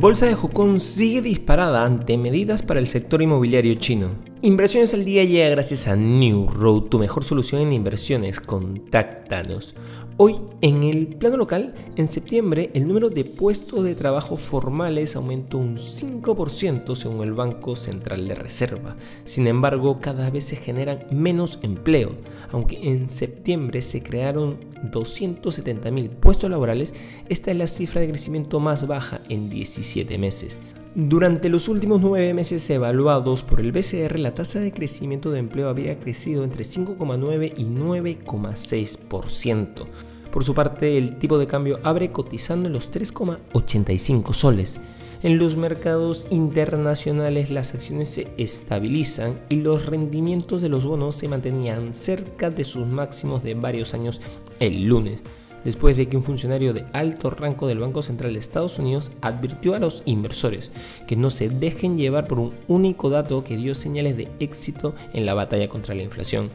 Bolsa de Hong Kong sigue disparada ante medidas para el sector inmobiliario chino. Inversiones al día llega gracias a New Road, tu mejor solución en inversiones. Contáctanos. Hoy, en el plano local, en septiembre, el número de puestos de trabajo formales aumentó un 5% según el Banco Central de Reserva. Sin embargo, cada vez se generan menos empleo, aunque en septiembre se crearon 270.000 puestos laborales, esta es la cifra de crecimiento más baja en 17 meses. Durante los últimos nueve meses evaluados por el BCR, la tasa de crecimiento de empleo habría crecido entre 5,9 y 9,6%. Por su parte, el tipo de cambio abre cotizando en los 3,85 soles. En los mercados internacionales las acciones se estabilizan y los rendimientos de los bonos se mantenían cerca de sus máximos de varios años el lunes después de que un funcionario de alto rango del Banco Central de Estados Unidos advirtió a los inversores que no se dejen llevar por un único dato que dio señales de éxito en la batalla contra la inflación.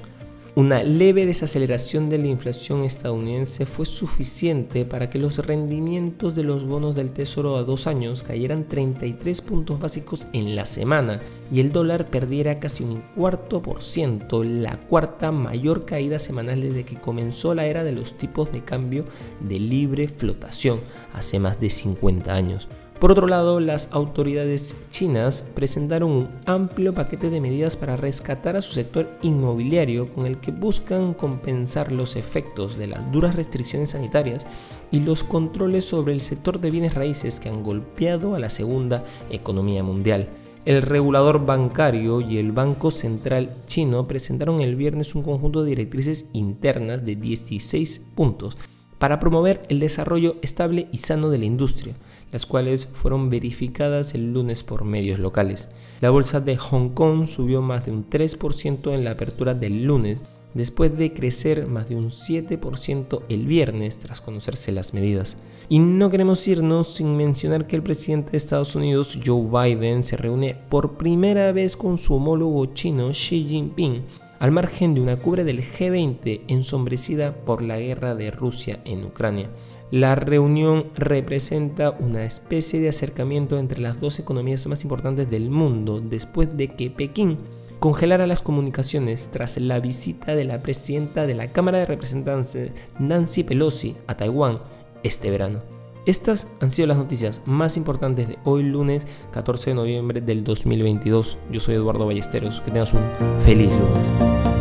Una leve desaceleración de la inflación estadounidense fue suficiente para que los rendimientos de los bonos del Tesoro a dos años cayeran 33 puntos básicos en la semana y el dólar perdiera casi un cuarto por ciento, la cuarta mayor caída semanal desde que comenzó la era de los tipos de cambio de libre flotación hace más de 50 años. Por otro lado, las autoridades chinas presentaron un amplio paquete de medidas para rescatar a su sector inmobiliario con el que buscan compensar los efectos de las duras restricciones sanitarias y los controles sobre el sector de bienes raíces que han golpeado a la segunda economía mundial. El regulador bancario y el Banco Central chino presentaron el viernes un conjunto de directrices internas de 16 puntos para promover el desarrollo estable y sano de la industria, las cuales fueron verificadas el lunes por medios locales. La bolsa de Hong Kong subió más de un 3% en la apertura del lunes, después de crecer más de un 7% el viernes tras conocerse las medidas. Y no queremos irnos sin mencionar que el presidente de Estados Unidos, Joe Biden, se reúne por primera vez con su homólogo chino Xi Jinping al margen de una cubre del G20 ensombrecida por la guerra de Rusia en Ucrania. La reunión representa una especie de acercamiento entre las dos economías más importantes del mundo después de que Pekín congelara las comunicaciones tras la visita de la presidenta de la Cámara de Representantes Nancy Pelosi a Taiwán este verano. Estas han sido las noticias más importantes de hoy lunes 14 de noviembre del 2022. Yo soy Eduardo Ballesteros. Que tengas un feliz lunes.